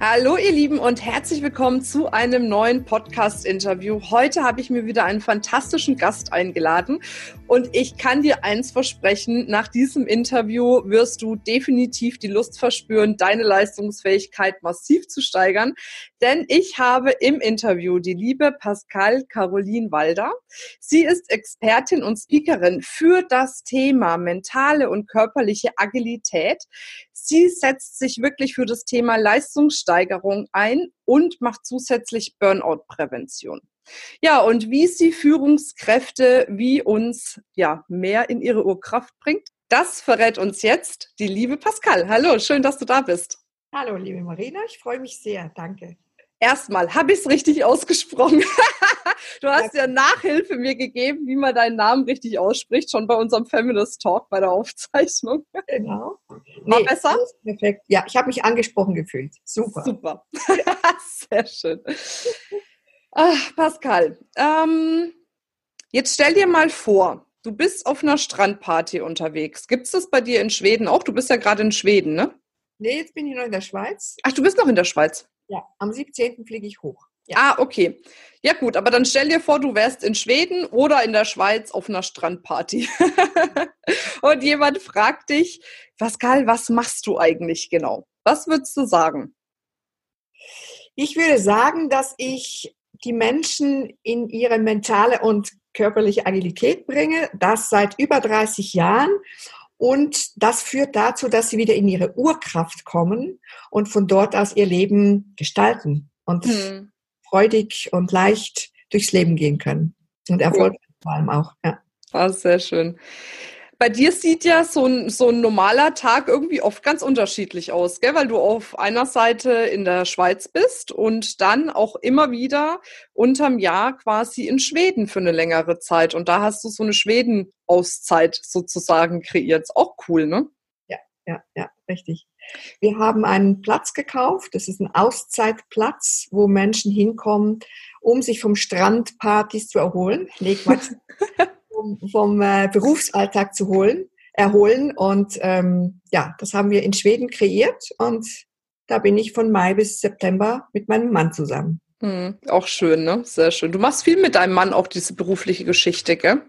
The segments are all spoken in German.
Hallo ihr Lieben und herzlich willkommen zu einem neuen Podcast-Interview. Heute habe ich mir wieder einen fantastischen Gast eingeladen und ich kann dir eins versprechen, nach diesem Interview wirst du definitiv die Lust verspüren, deine Leistungsfähigkeit massiv zu steigern. Denn ich habe im Interview die liebe Pascal Caroline Walder. Sie ist Expertin und Speakerin für das Thema mentale und körperliche Agilität. Sie setzt sich wirklich für das Thema Leistungssteigerung ein und macht zusätzlich Burnout-Prävention. Ja, und wie sie Führungskräfte wie uns ja mehr in ihre Urkraft bringt, das verrät uns jetzt die liebe Pascal. Hallo, schön, dass du da bist. Hallo, liebe Marina, ich freue mich sehr. Danke. Erstmal, habe ich es richtig ausgesprochen? du hast ja Nachhilfe mir gegeben, wie man deinen Namen richtig ausspricht, schon bei unserem Feminist Talk bei der Aufzeichnung. Genau. War nee, besser? Perfekt. Ja, ich habe mich angesprochen gefühlt. Super. Super. Sehr schön. Ach, Pascal, ähm, jetzt stell dir mal vor, du bist auf einer Strandparty unterwegs. Gibt es das bei dir in Schweden auch? Du bist ja gerade in Schweden, ne? Nee, jetzt bin ich noch in der Schweiz. Ach, du bist noch in der Schweiz? Ja, am 17. fliege ich hoch. Ja. Ah, okay. Ja gut, aber dann stell dir vor, du wärst in Schweden oder in der Schweiz auf einer Strandparty. und jemand fragt dich, Pascal, was machst du eigentlich genau? Was würdest du sagen? Ich würde sagen, dass ich die Menschen in ihre mentale und körperliche Agilität bringe, das seit über 30 Jahren und das führt dazu, dass sie wieder in ihre Urkraft kommen und von dort aus ihr Leben gestalten und hm. freudig und leicht durchs Leben gehen können. Und erfolgreich cool. vor allem auch. Ja. Ah, sehr schön. Bei dir sieht ja so ein, so ein normaler Tag irgendwie oft ganz unterschiedlich aus, gell? weil du auf einer Seite in der Schweiz bist und dann auch immer wieder unterm Jahr quasi in Schweden für eine längere Zeit. Und da hast du so eine Schweden-Auszeit sozusagen kreiert. Ist auch cool, ne? Ja, ja, ja, richtig. Wir haben einen Platz gekauft. Das ist ein Auszeitplatz, wo Menschen hinkommen, um sich vom Strandpartys zu erholen. Nee, Quatsch. vom, vom äh, Berufsalltag zu holen, erholen. Und ähm, ja, das haben wir in Schweden kreiert und da bin ich von Mai bis September mit meinem Mann zusammen. Hm, auch schön, ne? Sehr schön. Du machst viel mit deinem Mann auch diese berufliche Geschichte, gell?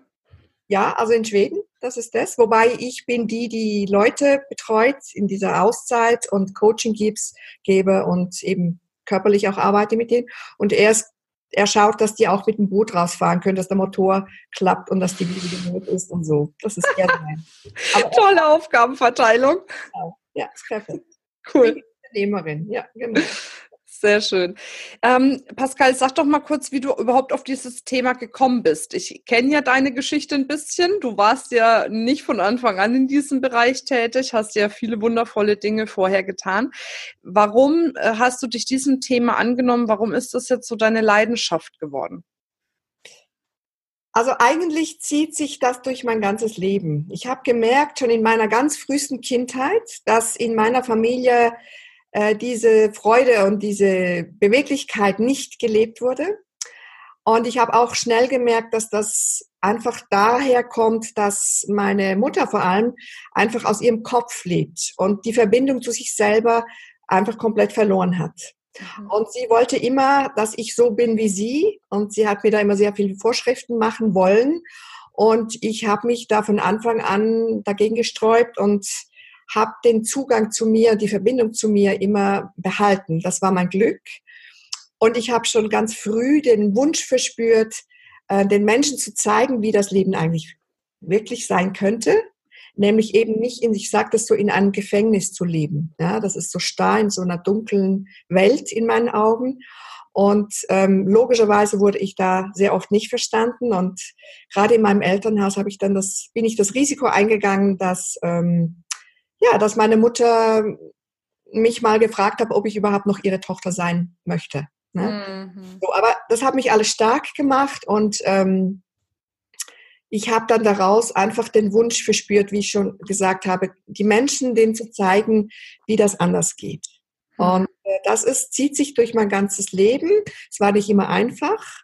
Ja, also in Schweden, das ist das. Wobei ich bin die, die Leute betreut in dieser Auszeit und Coaching gibt's, gebe und eben körperlich auch arbeite mit denen. Und er ist er schaut, dass die auch mit dem Boot rausfahren können, dass der Motor klappt und dass die Wiege genug ist und so. Das ist eher sein. Tolle Aufgabenverteilung. Ja, ist perfekt. Cool. Unternehmerin, ja, genau. Sehr schön. Ähm, Pascal, sag doch mal kurz, wie du überhaupt auf dieses Thema gekommen bist. Ich kenne ja deine Geschichte ein bisschen. Du warst ja nicht von Anfang an in diesem Bereich tätig, hast ja viele wundervolle Dinge vorher getan. Warum äh, hast du dich diesem Thema angenommen? Warum ist das jetzt so deine Leidenschaft geworden? Also eigentlich zieht sich das durch mein ganzes Leben. Ich habe gemerkt, schon in meiner ganz frühesten Kindheit, dass in meiner Familie äh, diese Freude und diese Beweglichkeit nicht gelebt wurde. Und ich habe auch schnell gemerkt, dass das einfach daher kommt, dass meine Mutter vor allem einfach aus ihrem Kopf lebt und die Verbindung zu sich selber einfach komplett verloren hat. Mhm. Und sie wollte immer, dass ich so bin wie sie. Und sie hat mir da immer sehr viele Vorschriften machen wollen. Und ich habe mich da von Anfang an dagegen gesträubt und habe den Zugang zu mir, die Verbindung zu mir immer behalten. Das war mein Glück. Und ich habe schon ganz früh den Wunsch verspürt, äh, den Menschen zu zeigen, wie das Leben eigentlich wirklich sein könnte. Nämlich eben nicht in, ich das so, in einem Gefängnis zu leben. Ja, das ist so starr in so einer dunklen Welt in meinen Augen. Und ähm, logischerweise wurde ich da sehr oft nicht verstanden. Und gerade in meinem Elternhaus habe ich dann das, bin ich das Risiko eingegangen, dass ähm, ja, dass meine Mutter mich mal gefragt hat, ob ich überhaupt noch ihre Tochter sein möchte. Ne? Mhm. So, aber das hat mich alles stark gemacht und ähm, ich habe dann daraus einfach den Wunsch verspürt, wie ich schon gesagt habe, die Menschen denen zu zeigen, wie das anders geht. Hm. Und äh, das ist, zieht sich durch mein ganzes Leben. Es war nicht immer einfach,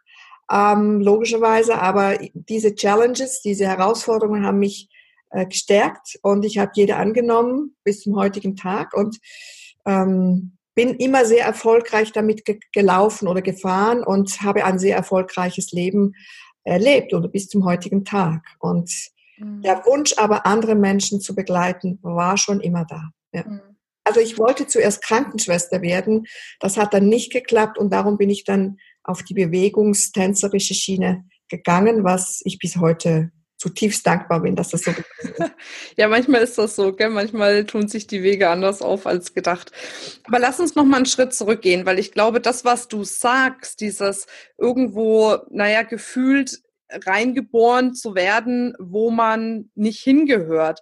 ähm, logischerweise, aber diese Challenges, diese Herausforderungen haben mich äh, gestärkt und ich habe jede angenommen bis zum heutigen Tag und ähm, bin immer sehr erfolgreich damit ge gelaufen oder gefahren und habe ein sehr erfolgreiches Leben erlebt oder bis zum heutigen Tag. Und mhm. der Wunsch aber, andere Menschen zu begleiten, war schon immer da. Ja. Mhm. Also ich wollte zuerst Krankenschwester werden. Das hat dann nicht geklappt und darum bin ich dann auf die bewegungstänzerische Schiene gegangen, was ich bis heute zutiefst dankbar bin, dass das so ist. ja, manchmal ist das so, gell? manchmal tun sich die Wege anders auf als gedacht. Aber lass uns noch mal einen Schritt zurückgehen, weil ich glaube, das, was du sagst, dieses irgendwo, naja, gefühlt reingeboren zu werden, wo man nicht hingehört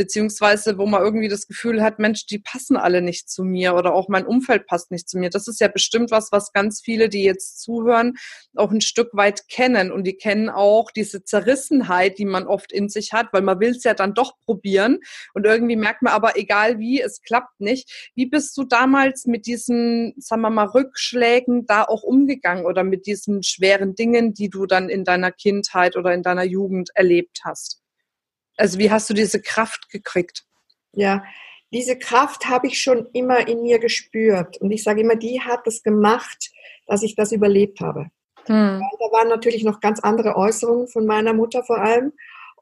beziehungsweise wo man irgendwie das Gefühl hat, Mensch, die passen alle nicht zu mir oder auch mein Umfeld passt nicht zu mir. Das ist ja bestimmt was, was ganz viele, die jetzt zuhören, auch ein Stück weit kennen und die kennen auch diese Zerrissenheit, die man oft in sich hat, weil man will es ja dann doch probieren und irgendwie merkt man aber, egal wie, es klappt nicht. Wie bist du damals mit diesen, sagen wir mal, Rückschlägen da auch umgegangen oder mit diesen schweren Dingen, die du dann in deiner Kindheit oder in deiner Jugend erlebt hast? Also wie hast du diese Kraft gekriegt? Ja, diese Kraft habe ich schon immer in mir gespürt. Und ich sage immer, die hat es gemacht, dass ich das überlebt habe. Hm. Da waren natürlich noch ganz andere Äußerungen von meiner Mutter vor allem.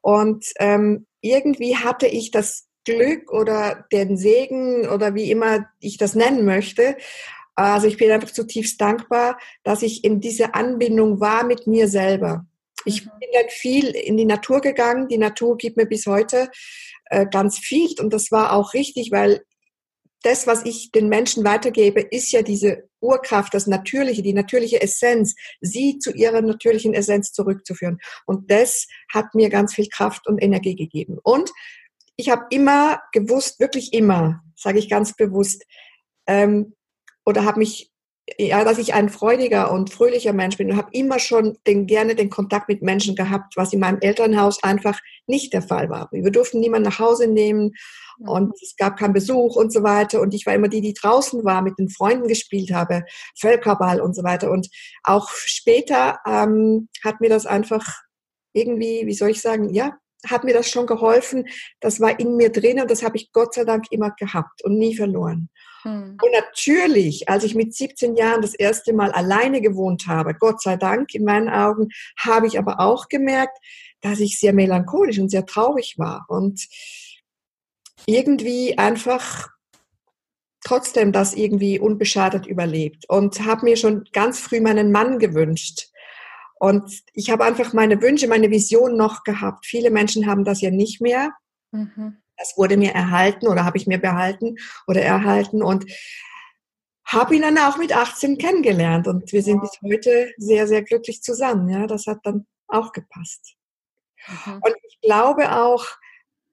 Und ähm, irgendwie hatte ich das Glück oder den Segen oder wie immer ich das nennen möchte. Also ich bin einfach zutiefst dankbar, dass ich in diese Anbindung war mit mir selber. Ich mhm. bin dann viel in die Natur gegangen. Die Natur gibt mir bis heute äh, ganz viel und das war auch richtig, weil das, was ich den Menschen weitergebe, ist ja diese Urkraft, das Natürliche, die natürliche Essenz, sie zu ihrer natürlichen Essenz zurückzuführen. Und das hat mir ganz viel Kraft und Energie gegeben. Und ich habe immer gewusst, wirklich immer, sage ich ganz bewusst, ähm, oder habe mich ja, dass ich ein freudiger und fröhlicher Mensch bin und habe immer schon den, gerne den Kontakt mit Menschen gehabt, was in meinem Elternhaus einfach nicht der Fall war. Wir durften niemanden nach Hause nehmen und es gab keinen Besuch und so weiter. Und ich war immer die, die draußen war, mit den Freunden gespielt habe, Völkerball und so weiter. Und auch später ähm, hat mir das einfach irgendwie, wie soll ich sagen, ja, hat mir das schon geholfen. Das war in mir drin und das habe ich Gott sei Dank immer gehabt und nie verloren. Hm. Und natürlich, als ich mit 17 Jahren das erste Mal alleine gewohnt habe, Gott sei Dank in meinen Augen, habe ich aber auch gemerkt, dass ich sehr melancholisch und sehr traurig war und irgendwie einfach trotzdem das irgendwie unbeschadet überlebt und habe mir schon ganz früh meinen Mann gewünscht. Und ich habe einfach meine Wünsche, meine Vision noch gehabt. Viele Menschen haben das ja nicht mehr. Mhm. Das wurde mir erhalten oder habe ich mir behalten oder erhalten und habe ihn dann auch mit 18 kennengelernt und wir sind bis heute sehr, sehr glücklich zusammen. Ja, das hat dann auch gepasst. Mhm. Und ich glaube auch,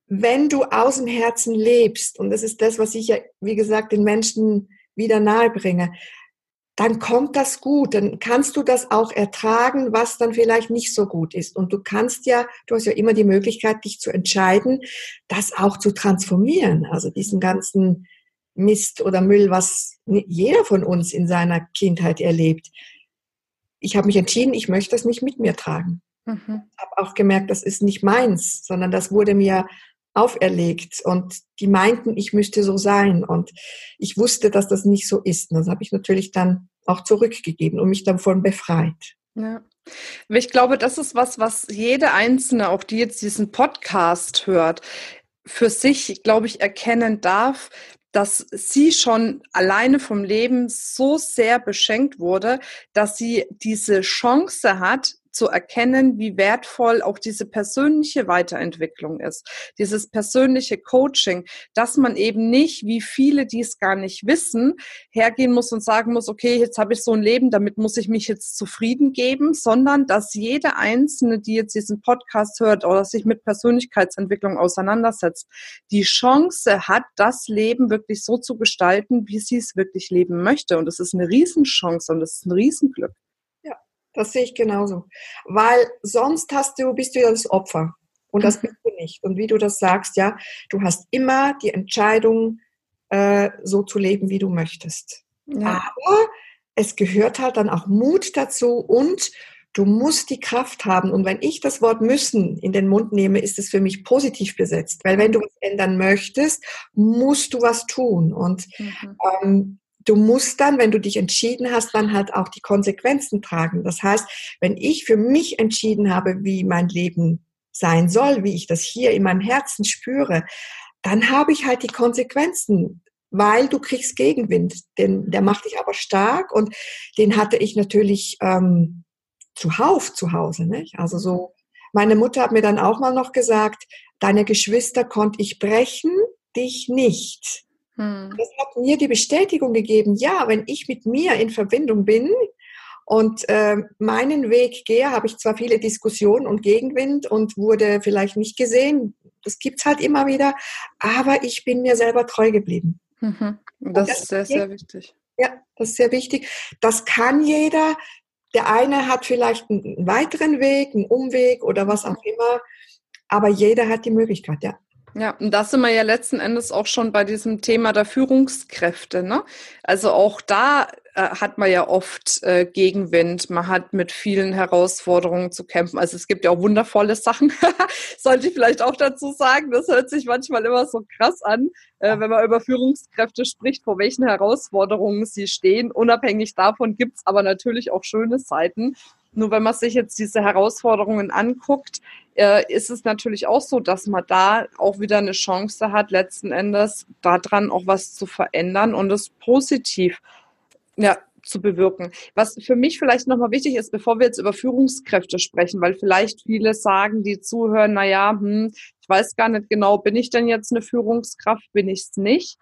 wenn du aus dem Herzen lebst, und das ist das, was ich ja, wie gesagt, den Menschen wieder nahe bringe, dann kommt das gut, dann kannst du das auch ertragen, was dann vielleicht nicht so gut ist. Und du kannst ja, du hast ja immer die Möglichkeit, dich zu entscheiden, das auch zu transformieren. Also diesen ganzen Mist oder Müll, was jeder von uns in seiner Kindheit erlebt. Ich habe mich entschieden, ich möchte das nicht mit mir tragen. Mhm. Habe auch gemerkt, das ist nicht meins, sondern das wurde mir auferlegt und die meinten, ich müsste so sein und ich wusste, dass das nicht so ist. Und das habe ich natürlich dann auch zurückgegeben und mich davon befreit. Ja. Ich glaube, das ist was, was jede Einzelne, auch die jetzt diesen Podcast hört, für sich, glaube ich, erkennen darf, dass sie schon alleine vom Leben so sehr beschenkt wurde, dass sie diese Chance hat, zu erkennen, wie wertvoll auch diese persönliche Weiterentwicklung ist, dieses persönliche Coaching, dass man eben nicht, wie viele, die es gar nicht wissen, hergehen muss und sagen muss, okay, jetzt habe ich so ein Leben, damit muss ich mich jetzt zufrieden geben, sondern dass jede Einzelne, die jetzt diesen Podcast hört oder sich mit Persönlichkeitsentwicklung auseinandersetzt, die Chance hat, das Leben wirklich so zu gestalten, wie sie es wirklich leben möchte. Und das ist eine Riesenchance und das ist ein Riesenglück. Das sehe ich genauso. Weil sonst hast du, bist du ja das Opfer. Und das bist du nicht. Und wie du das sagst, ja, du hast immer die Entscheidung, äh, so zu leben, wie du möchtest. Ja. Aber es gehört halt dann auch Mut dazu und du musst die Kraft haben. Und wenn ich das Wort müssen in den Mund nehme, ist es für mich positiv besetzt. Weil wenn du was ändern möchtest, musst du was tun. Und mhm. ähm, du musst dann, wenn du dich entschieden hast, dann halt auch die Konsequenzen tragen. Das heißt, wenn ich für mich entschieden habe, wie mein Leben sein soll, wie ich das hier in meinem Herzen spüre, dann habe ich halt die Konsequenzen, weil du kriegst Gegenwind. Den, der macht dich aber stark und den hatte ich natürlich ähm, zuhauf zu Hause. Nicht? Also so, meine Mutter hat mir dann auch mal noch gesagt, deine Geschwister konnte ich brechen, dich nicht. Hm. Das hat mir die Bestätigung gegeben, ja, wenn ich mit mir in Verbindung bin, und äh, meinen Weg gehe, habe ich zwar viele Diskussionen und Gegenwind und wurde vielleicht nicht gesehen, das gibt's halt immer wieder, aber ich bin mir selber treu geblieben. Mhm. Das, das, ist sehr, sehr wichtig. Ja, das ist sehr wichtig. Das kann jeder. Der eine hat vielleicht einen weiteren Weg, einen Umweg oder was auch immer, aber jeder hat die Möglichkeit, ja. Ja, und da sind wir ja letzten Endes auch schon bei diesem Thema der Führungskräfte. Ne? Also auch da äh, hat man ja oft äh, Gegenwind, man hat mit vielen Herausforderungen zu kämpfen. Also es gibt ja auch wundervolle Sachen, sollte ich vielleicht auch dazu sagen. Das hört sich manchmal immer so krass an, äh, wenn man über Führungskräfte spricht, vor welchen Herausforderungen sie stehen. Unabhängig davon gibt's aber natürlich auch schöne Seiten. Nur wenn man sich jetzt diese Herausforderungen anguckt, äh, ist es natürlich auch so, dass man da auch wieder eine Chance hat, letzten Endes daran auch was zu verändern und es positiv ja, zu bewirken. Was für mich vielleicht nochmal wichtig ist, bevor wir jetzt über Führungskräfte sprechen, weil vielleicht viele sagen, die zuhören, na ja, hm, ich weiß gar nicht genau, bin ich denn jetzt eine Führungskraft, bin ich es nicht?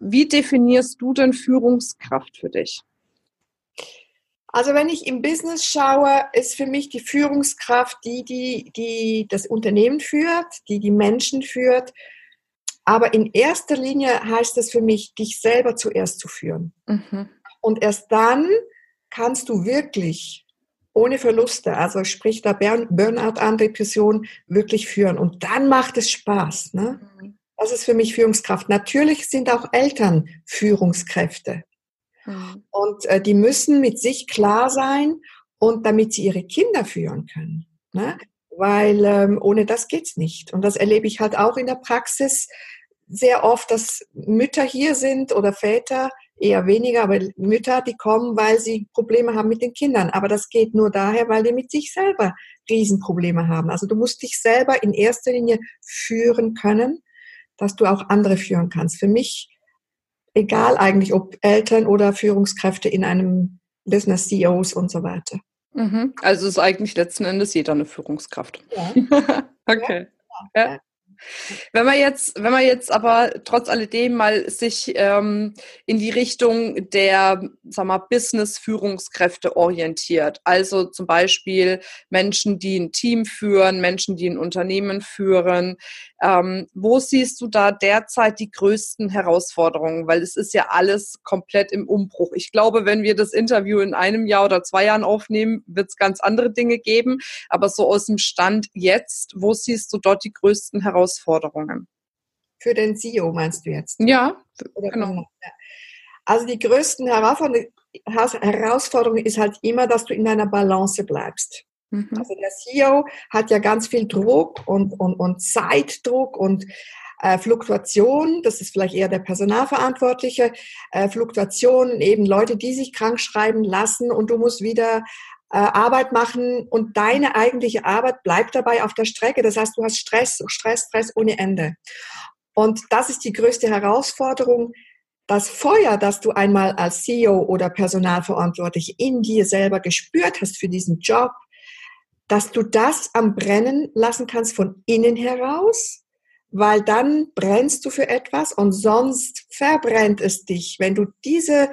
Wie definierst du denn Führungskraft für dich? Also wenn ich im Business schaue, ist für mich die Führungskraft die, die, die das Unternehmen führt, die die Menschen führt. Aber in erster Linie heißt es für mich, dich selber zuerst zu führen. Mhm. Und erst dann kannst du wirklich ohne Verluste, also sprich da Burnout an, Depression, wirklich führen. Und dann macht es Spaß. Ne? Mhm. Das ist für mich Führungskraft. Natürlich sind auch Eltern Führungskräfte. Mhm. Und äh, die müssen mit sich klar sein und damit sie ihre Kinder führen können. Ne? Weil ähm, ohne das geht's nicht. Und das erlebe ich halt auch in der Praxis sehr oft, dass Mütter hier sind oder Väter, eher weniger, aber Mütter, die kommen, weil sie Probleme haben mit den Kindern. Aber das geht nur daher, weil die mit sich selber Riesenprobleme haben. Also du musst dich selber in erster Linie führen können, dass du auch andere führen kannst. Für mich egal eigentlich, ob Eltern oder Führungskräfte in einem Business, CEOs und so weiter. Mhm. Also ist eigentlich letzten Endes jeder eine Führungskraft. Ja. okay. Ja. Ja. Wenn man jetzt, wenn man jetzt aber trotz alledem mal sich ähm, in die Richtung der, sag Business-Führungskräfte orientiert, also zum Beispiel Menschen, die ein Team führen, Menschen, die ein Unternehmen führen, ähm, wo siehst du da derzeit die größten Herausforderungen? Weil es ist ja alles komplett im Umbruch. Ich glaube, wenn wir das Interview in einem Jahr oder zwei Jahren aufnehmen, wird es ganz andere Dinge geben. Aber so aus dem Stand jetzt, wo siehst du dort die größten Herausforderungen? Für den CEO meinst du jetzt? Ja, Oder genau. Also die größten Herausforderungen ist halt immer, dass du in einer Balance bleibst. Mhm. Also der CEO hat ja ganz viel Druck und, und, und Zeitdruck und äh, Fluktuation, das ist vielleicht eher der Personalverantwortliche, äh, Fluktuation, eben Leute, die sich krank schreiben lassen und du musst wieder Arbeit machen und deine eigentliche Arbeit bleibt dabei auf der Strecke. Das heißt, du hast Stress, Stress, Stress ohne Ende. Und das ist die größte Herausforderung, das Feuer, das du einmal als CEO oder Personalverantwortlich in dir selber gespürt hast für diesen Job, dass du das am Brennen lassen kannst von innen heraus, weil dann brennst du für etwas und sonst verbrennt es dich. Wenn du diese,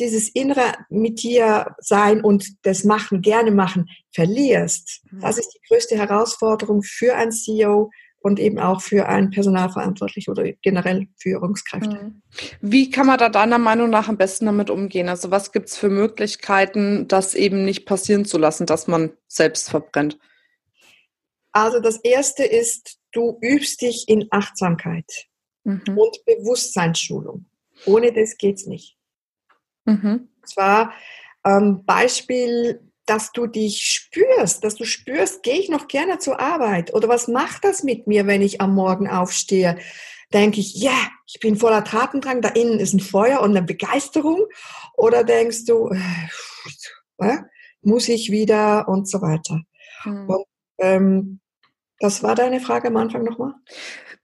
dieses innere mit dir sein und das machen, gerne machen, verlierst. Mhm. Das ist die größte Herausforderung für ein CEO, und eben auch für ein Personalverantwortlich oder generell Führungskräfte. Mhm. Wie kann man da deiner Meinung nach am besten damit umgehen? Also was gibt es für Möglichkeiten, das eben nicht passieren zu lassen, dass man selbst verbrennt? Also das Erste ist, du übst dich in Achtsamkeit mhm. und Bewusstseinsschulung. Ohne das geht's nicht. Mhm. Und zwar ähm, Beispiel dass du dich spürst, dass du spürst, gehe ich noch gerne zur Arbeit oder was macht das mit mir, wenn ich am Morgen aufstehe? Denke ich, ja, yeah, ich bin voller Tatendrang, da innen ist ein Feuer und eine Begeisterung oder denkst du, äh, muss ich wieder und so weiter. Hm. Und, ähm, das war deine Frage am Anfang nochmal?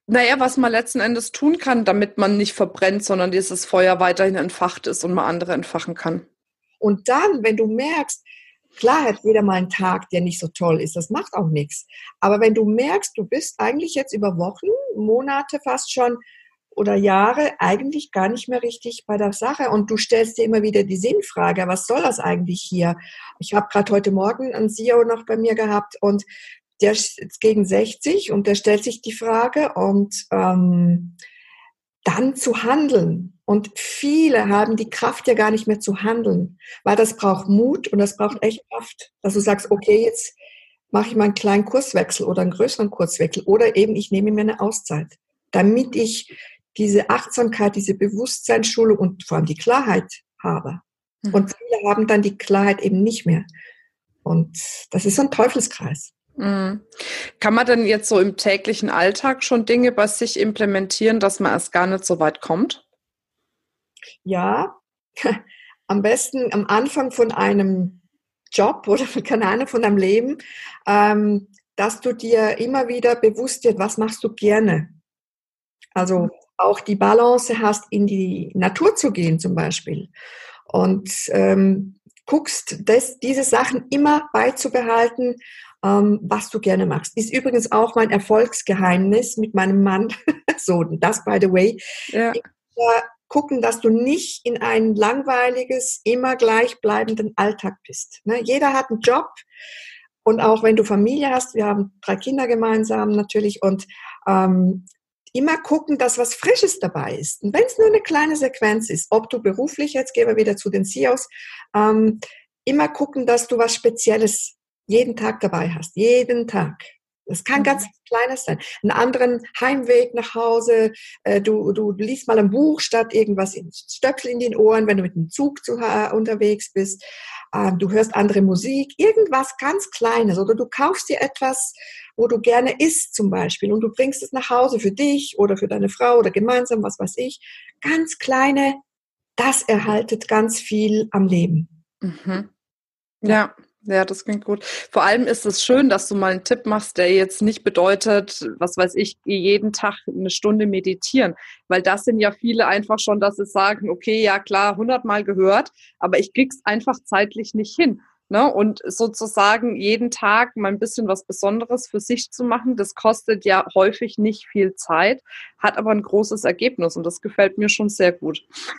Naja, was man letzten Endes tun kann, damit man nicht verbrennt, sondern dieses Feuer weiterhin entfacht ist und man andere entfachen kann. Und dann, wenn du merkst, Klar hat jeder mal einen Tag, der nicht so toll ist. Das macht auch nichts. Aber wenn du merkst, du bist eigentlich jetzt über Wochen, Monate fast schon oder Jahre eigentlich gar nicht mehr richtig bei der Sache und du stellst dir immer wieder die Sinnfrage, was soll das eigentlich hier? Ich habe gerade heute Morgen einen CEO noch bei mir gehabt und der ist gegen 60 und der stellt sich die Frage und ähm, dann zu handeln. Und viele haben die Kraft ja gar nicht mehr zu handeln, weil das braucht Mut und das braucht echt Kraft, dass du sagst, okay, jetzt mache ich mal einen kleinen Kurswechsel oder einen größeren Kurswechsel oder eben ich nehme mir eine Auszeit, damit ich diese Achtsamkeit, diese Bewusstseinsschulung und vor allem die Klarheit habe. Mhm. Und viele haben dann die Klarheit eben nicht mehr. Und das ist so ein Teufelskreis. Mhm. Kann man denn jetzt so im täglichen Alltag schon Dinge bei sich implementieren, dass man erst gar nicht so weit kommt? ja, am besten am Anfang von einem Job oder keine Ahnung, von deinem Leben, ähm, dass du dir immer wieder bewusst wird, was machst du gerne. Also auch die Balance hast, in die Natur zu gehen zum Beispiel. Und ähm, guckst, das, diese Sachen immer beizubehalten, ähm, was du gerne machst. Ist übrigens auch mein Erfolgsgeheimnis mit meinem Mann. so, das by the way. Ja. Ich, äh, gucken, dass du nicht in ein langweiliges, immer gleichbleibenden Alltag bist. Ne? Jeder hat einen Job und auch wenn du Familie hast, wir haben drei Kinder gemeinsam natürlich und ähm, immer gucken, dass was Frisches dabei ist. Und wenn es nur eine kleine Sequenz ist, ob du beruflich, jetzt gehen wir wieder zu den CEOs, ähm, immer gucken, dass du was Spezielles jeden Tag dabei hast. Jeden Tag. Das kann mhm. ganz kleines sein. Einen anderen Heimweg nach Hause. Äh, du, du liest mal ein Buch statt irgendwas in Stöpsel in den Ohren, wenn du mit dem Zug zu, äh, unterwegs bist. Ähm, du hörst andere Musik. Irgendwas ganz Kleines. Oder du kaufst dir etwas, wo du gerne isst zum Beispiel. Und du bringst es nach Hause für dich oder für deine Frau oder gemeinsam, was weiß ich. Ganz kleine. Das erhaltet ganz viel am Leben. Mhm. Ja. Ja, das klingt gut. Vor allem ist es schön, dass du mal einen Tipp machst, der jetzt nicht bedeutet, was weiß ich, jeden Tag eine Stunde meditieren. Weil das sind ja viele einfach schon, dass sie sagen, okay, ja klar, hundertmal gehört, aber ich krieg's einfach zeitlich nicht hin. Ne? Und sozusagen jeden Tag mal ein bisschen was Besonderes für sich zu machen, das kostet ja häufig nicht viel Zeit, hat aber ein großes Ergebnis und das gefällt mir schon sehr gut.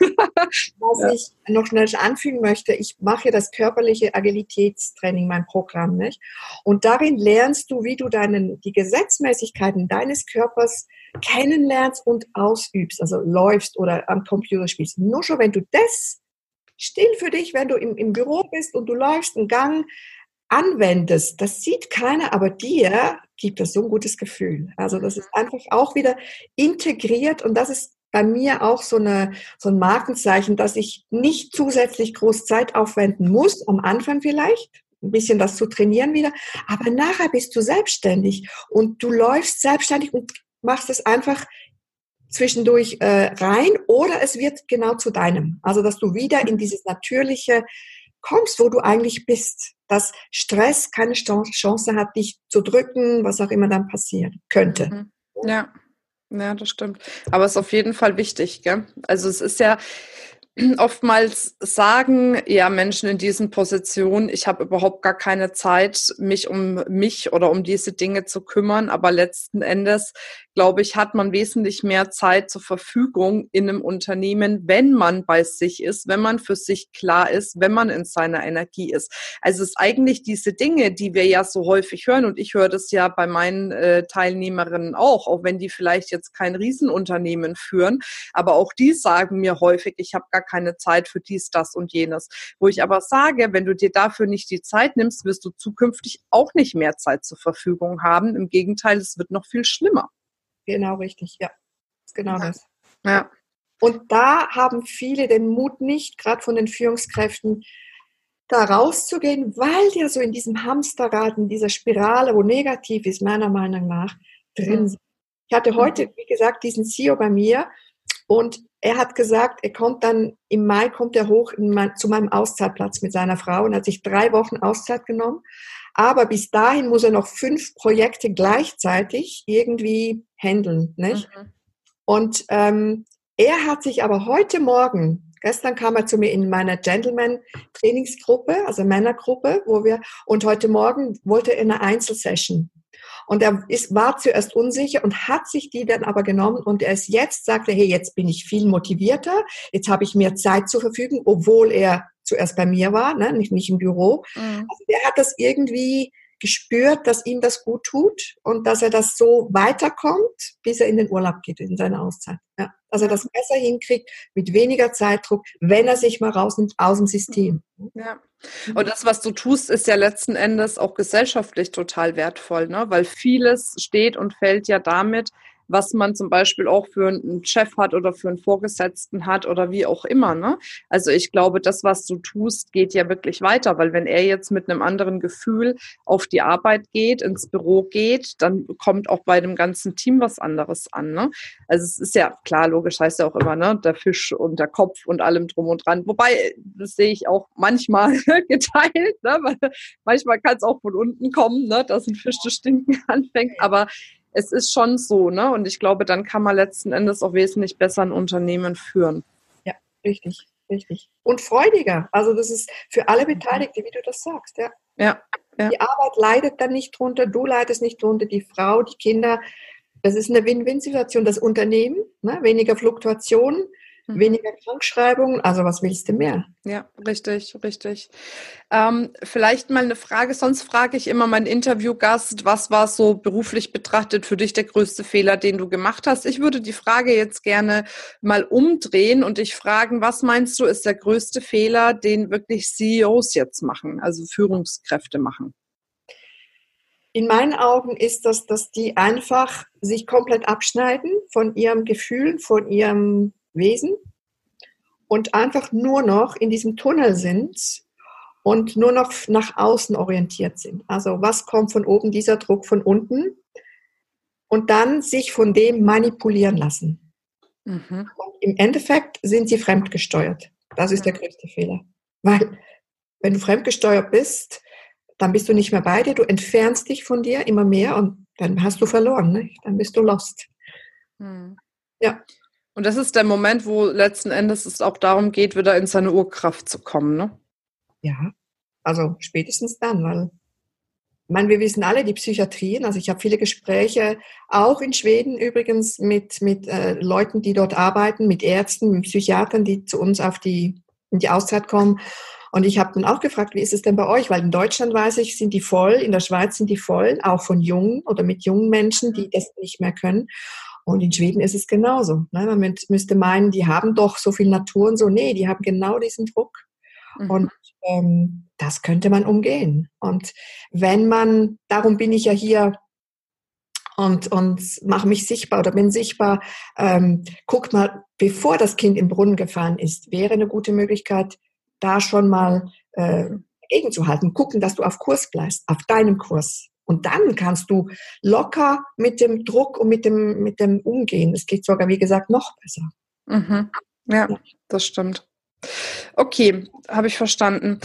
was ja. ich noch schnell anfügen möchte, ich mache das körperliche Agilitätstraining, mein Programm, nicht? Und darin lernst du, wie du deinen, die Gesetzmäßigkeiten deines Körpers kennenlernst und ausübst, also läufst oder am Computer spielst. Nur schon, wenn du das still für dich, wenn du im, im Büro bist und du läufst einen Gang, anwendest, das sieht keiner, aber dir gibt das so ein gutes Gefühl. Also das ist einfach auch wieder integriert und das ist bei mir auch so, eine, so ein Markenzeichen, dass ich nicht zusätzlich groß Zeit aufwenden muss, am Anfang vielleicht, ein bisschen das zu trainieren wieder, aber nachher bist du selbstständig und du läufst selbstständig und machst es einfach zwischendurch äh, rein oder es wird genau zu deinem. Also dass du wieder in dieses natürliche kommst, wo du eigentlich bist. Dass Stress keine Chance hat, dich zu drücken, was auch immer dann passieren könnte. Mhm. Ja. Ja, das stimmt. Aber es ist auf jeden Fall wichtig, gell? Also es ist ja, oftmals sagen ja Menschen in diesen Positionen, ich habe überhaupt gar keine Zeit, mich um mich oder um diese Dinge zu kümmern. Aber letzten Endes, glaube ich, hat man wesentlich mehr Zeit zur Verfügung in einem Unternehmen, wenn man bei sich ist, wenn man für sich klar ist, wenn man in seiner Energie ist. Also es ist eigentlich diese Dinge, die wir ja so häufig hören und ich höre das ja bei meinen äh, Teilnehmerinnen auch, auch wenn die vielleicht jetzt kein Riesenunternehmen führen, aber auch die sagen mir häufig, ich habe gar keine Zeit für dies, das und jenes. Wo ich aber sage, wenn du dir dafür nicht die Zeit nimmst, wirst du zukünftig auch nicht mehr Zeit zur Verfügung haben. Im Gegenteil, es wird noch viel schlimmer. Genau richtig, ja. Genau ja. das. Ja. Und da haben viele den Mut nicht, gerade von den Führungskräften, da rauszugehen, weil die ja so in diesem Hamsterrad, in dieser Spirale, wo negativ ist, meiner Meinung nach, drin mhm. sind. Ich hatte heute, mhm. wie gesagt, diesen CEO bei mir und er hat gesagt, er kommt dann im Mai kommt er hoch mein, zu meinem Auszeitplatz mit seiner Frau und hat sich drei Wochen Auszeit genommen. Aber bis dahin muss er noch fünf Projekte gleichzeitig irgendwie handeln. Nicht? Mhm. Und ähm, er hat sich aber heute Morgen, gestern kam er zu mir in meiner Gentleman-Trainingsgruppe, also Männergruppe, wo wir, und heute Morgen wollte er eine Einzelsession. Und er ist, war zuerst unsicher und hat sich die dann aber genommen und er ist jetzt, sagte, hey, jetzt bin ich viel motivierter, jetzt habe ich mehr Zeit zur Verfügung, obwohl er zuerst bei mir war, ne, nicht, nicht im Büro. Mhm. Also der hat das irgendwie gespürt, dass ihm das gut tut und dass er das so weiterkommt, bis er in den Urlaub geht, in seine Auszeit. Ja. Dass er das besser hinkriegt, mit weniger Zeitdruck, wenn er sich mal rausnimmt aus dem System. Ja. Und das, was du tust, ist ja letzten Endes auch gesellschaftlich total wertvoll, ne? weil vieles steht und fällt ja damit, was man zum Beispiel auch für einen Chef hat oder für einen Vorgesetzten hat oder wie auch immer. Ne? Also ich glaube, das, was du tust, geht ja wirklich weiter, weil wenn er jetzt mit einem anderen Gefühl auf die Arbeit geht, ins Büro geht, dann kommt auch bei dem ganzen Team was anderes an. Ne? Also es ist ja klar, logisch heißt ja auch immer, ne, der Fisch und der Kopf und allem drum und dran. Wobei, das sehe ich auch manchmal geteilt, ne? weil manchmal kann es auch von unten kommen, ne? dass ein Fisch zu stinken anfängt. Aber es ist schon so, ne? Und ich glaube, dann kann man letzten Endes auch wesentlich besser ein Unternehmen führen. Ja, richtig, richtig. Und freudiger. Also das ist für alle Beteiligten, wie du das sagst, ja. Ja. ja. Die Arbeit leidet dann nicht drunter, du leidest nicht drunter, die Frau, die Kinder. Das ist eine Win-Win-Situation. Das Unternehmen, ne? weniger Fluktuationen, Mhm. Weniger Krankschreibungen, also was willst du mehr? Ja, richtig, richtig. Ähm, vielleicht mal eine Frage, sonst frage ich immer meinen Interviewgast, was war so beruflich betrachtet für dich der größte Fehler, den du gemacht hast? Ich würde die Frage jetzt gerne mal umdrehen und dich fragen, was meinst du ist der größte Fehler, den wirklich CEOs jetzt machen, also Führungskräfte machen? In meinen Augen ist das, dass die einfach sich komplett abschneiden von ihrem Gefühl, von ihrem Wesen und einfach nur noch in diesem Tunnel sind und nur noch nach außen orientiert sind. Also was kommt von oben, dieser Druck von unten und dann sich von dem manipulieren lassen. Mhm. Im Endeffekt sind sie fremdgesteuert. Das ist der größte Fehler. Weil wenn du fremdgesteuert bist, dann bist du nicht mehr bei dir, du entfernst dich von dir immer mehr und dann hast du verloren, ne? dann bist du lost. Mhm. Ja. Und das ist der Moment, wo letzten Endes es auch darum geht, wieder in seine Urkraft zu kommen, ne? Ja, also spätestens dann, weil ich meine, wir wissen alle die Psychiatrien. Also ich habe viele Gespräche, auch in Schweden übrigens, mit, mit äh, Leuten, die dort arbeiten, mit Ärzten, mit Psychiatern, die zu uns auf die, in die Auszeit kommen. Und ich habe dann auch gefragt, wie ist es denn bei euch? Weil in Deutschland weiß ich, sind die voll, in der Schweiz sind die voll, auch von jungen oder mit jungen Menschen, die das nicht mehr können. Und in Schweden ist es genauso. Ne? Man müsste meinen, die haben doch so viel Natur und so. Nee, die haben genau diesen Druck. Mhm. Und ähm, das könnte man umgehen. Und wenn man, darum bin ich ja hier und, und mache mich sichtbar oder bin sichtbar, ähm, guck mal, bevor das Kind im Brunnen gefallen ist, wäre eine gute Möglichkeit, da schon mal äh, gegenzuhalten. Gucken, dass du auf Kurs bleibst, auf deinem Kurs. Und dann kannst du locker mit dem Druck und mit dem, mit dem umgehen. Es geht sogar, wie gesagt, noch besser. Mhm. Ja, ja, das stimmt. Okay, habe ich verstanden.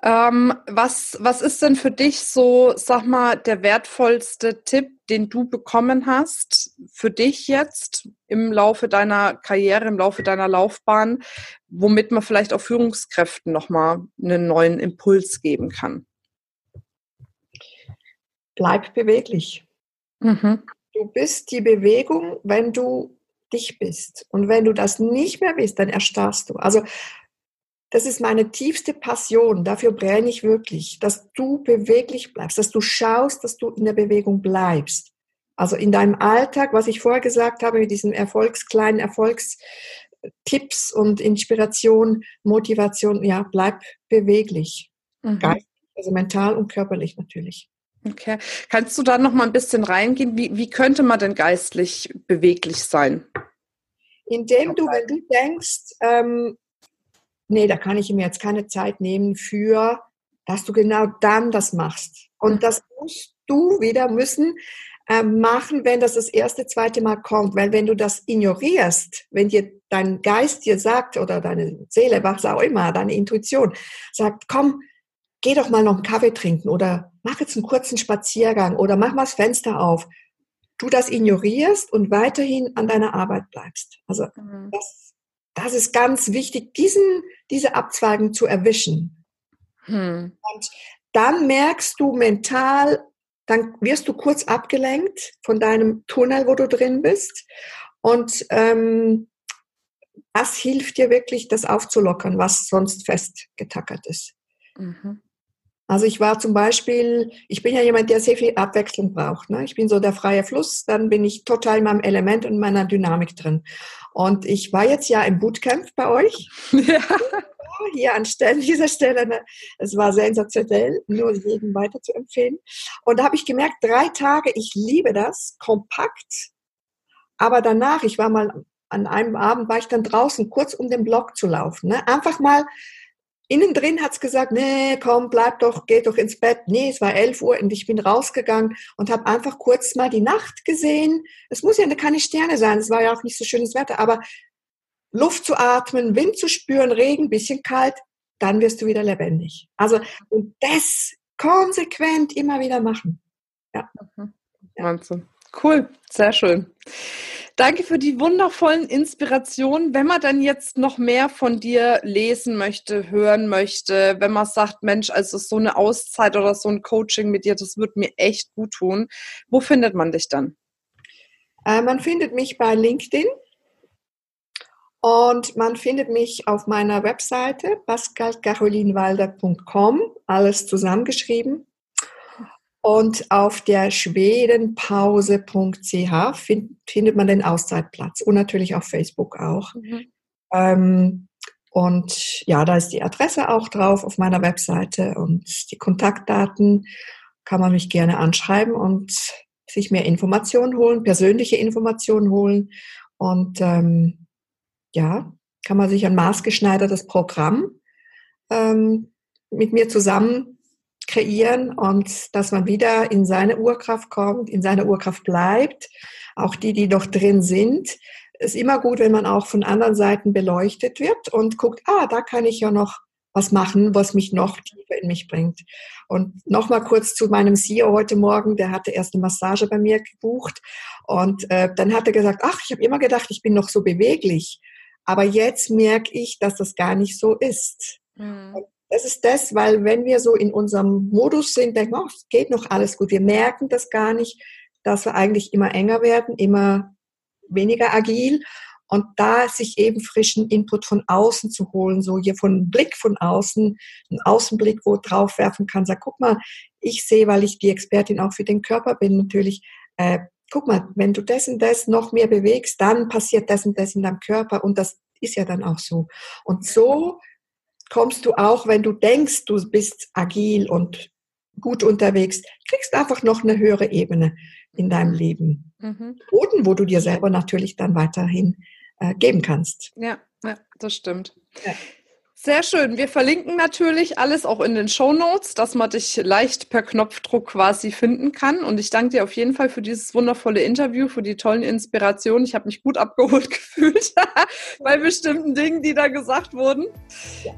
Ähm, was, was ist denn für dich so, sag mal, der wertvollste Tipp, den du bekommen hast, für dich jetzt im Laufe deiner Karriere, im Laufe deiner Laufbahn, womit man vielleicht auch Führungskräften nochmal einen neuen Impuls geben kann? Bleib beweglich. Mhm. Du bist die Bewegung, wenn du dich bist. Und wenn du das nicht mehr bist, dann erstarrst du. Also das ist meine tiefste Passion. Dafür brenne ich wirklich, dass du beweglich bleibst, dass du schaust, dass du in der Bewegung bleibst. Also in deinem Alltag, was ich vorher gesagt habe, mit diesen Erfolgs, kleinen Erfolgstipps und Inspiration, Motivation, ja, bleib beweglich. Mhm. Geistig, also mental und körperlich natürlich. Okay. Kannst du da noch mal ein bisschen reingehen? Wie, wie könnte man denn geistlich beweglich sein? Indem du, wenn du denkst, ähm, nee, da kann ich mir jetzt keine Zeit nehmen für, dass du genau dann das machst. Und mhm. das musst du wieder müssen äh, machen, wenn das das erste, zweite Mal kommt. Weil wenn du das ignorierst, wenn dir dein Geist dir sagt oder deine Seele, was auch immer, deine Intuition sagt, komm, geh doch mal noch einen Kaffee trinken oder mach jetzt einen kurzen Spaziergang oder mach mal das Fenster auf. Du das ignorierst und weiterhin an deiner Arbeit bleibst. Also mhm. das, das ist ganz wichtig, diesen, diese Abzweigung zu erwischen. Mhm. Und dann merkst du mental, dann wirst du kurz abgelenkt von deinem Tunnel, wo du drin bist. Und ähm, das hilft dir wirklich, das aufzulockern, was sonst festgetackert ist. Mhm. Also ich war zum Beispiel, ich bin ja jemand, der sehr viel Abwechslung braucht. Ne? Ich bin so der freie Fluss, dann bin ich total in meinem Element und meiner Dynamik drin. Und ich war jetzt ja im Bootcamp bei euch. Ja. Hier an Stellen, dieser Stelle, ne? es war sensationell, nur jedem weiter zu empfehlen. Und da habe ich gemerkt, drei Tage, ich liebe das, kompakt. Aber danach, ich war mal an einem Abend, war ich dann draußen, kurz um den Block zu laufen. Ne? Einfach mal Innen drin hat's gesagt, nee, komm, bleib doch, geh doch ins Bett. Nee, es war 11 Uhr und ich bin rausgegangen und habe einfach kurz mal die Nacht gesehen. Es muss ja keine Sterne sein, es war ja auch nicht so schönes Wetter, aber Luft zu atmen, Wind zu spüren, Regen, bisschen kalt, dann wirst du wieder lebendig. Also, und das konsequent immer wieder machen. Ja. Mhm. Wahnsinn. Cool, sehr schön. Danke für die wundervollen Inspirationen. Wenn man dann jetzt noch mehr von dir lesen möchte, hören möchte, wenn man sagt, Mensch, also so eine Auszeit oder so ein Coaching mit dir, das wird mir echt gut tun, wo findet man dich dann? Äh, man findet mich bei LinkedIn und man findet mich auf meiner Webseite pascalcarolinwalder.com, alles zusammengeschrieben. Und auf der schwedenpause.ch find, findet man den Auszeitplatz und natürlich auf Facebook auch. Mhm. Ähm, und ja, da ist die Adresse auch drauf auf meiner Webseite und die Kontaktdaten kann man mich gerne anschreiben und sich mehr Informationen holen, persönliche Informationen holen. Und ähm, ja, kann man sich ein maßgeschneidertes Programm ähm, mit mir zusammen kreieren und dass man wieder in seine Urkraft kommt, in seine Urkraft bleibt. Auch die, die noch drin sind, ist immer gut, wenn man auch von anderen Seiten beleuchtet wird und guckt, ah, da kann ich ja noch was machen, was mich noch tiefer in mich bringt. Und nochmal kurz zu meinem CEO heute Morgen, der hatte erst eine Massage bei mir gebucht und äh, dann hat er gesagt, ach, ich habe immer gedacht, ich bin noch so beweglich, aber jetzt merke ich, dass das gar nicht so ist. Mhm. Das ist das, weil wenn wir so in unserem Modus sind, denken wir, oh, es geht noch alles gut. Wir merken das gar nicht, dass wir eigentlich immer enger werden, immer weniger agil. Und da sich eben frischen Input von außen zu holen, so hier von Blick von außen, einen Außenblick, wo drauf werfen kann, sag, guck mal, ich sehe, weil ich die Expertin auch für den Körper bin, natürlich, äh, guck mal, wenn du das und das noch mehr bewegst, dann passiert das und das in deinem Körper und das ist ja dann auch so. Und so kommst du auch, wenn du denkst, du bist agil und gut unterwegs, kriegst einfach noch eine höhere Ebene in deinem Leben. Mhm. Boden, wo du dir selber natürlich dann weiterhin äh, geben kannst. Ja, ja das stimmt. Ja. Sehr schön. Wir verlinken natürlich alles auch in den Show Notes, dass man dich leicht per Knopfdruck quasi finden kann. Und ich danke dir auf jeden Fall für dieses wundervolle Interview, für die tollen Inspirationen. Ich habe mich gut abgeholt gefühlt bei bestimmten Dingen, die da gesagt wurden.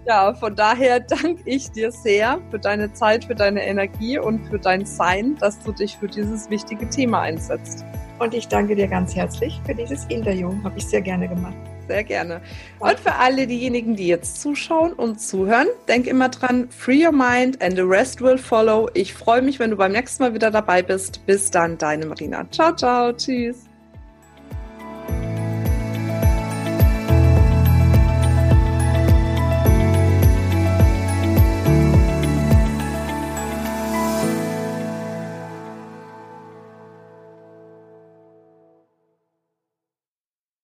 Ja, von daher danke ich dir sehr für deine Zeit, für deine Energie und für dein Sein, dass du dich für dieses wichtige Thema einsetzt. Und ich danke dir ganz herzlich für dieses Interview. Habe ich sehr gerne gemacht sehr gerne. Und für alle diejenigen, die jetzt zuschauen und zuhören, denk immer dran, free your mind and the rest will follow. Ich freue mich, wenn du beim nächsten Mal wieder dabei bist. Bis dann, deine Marina. Ciao, ciao, tschüss.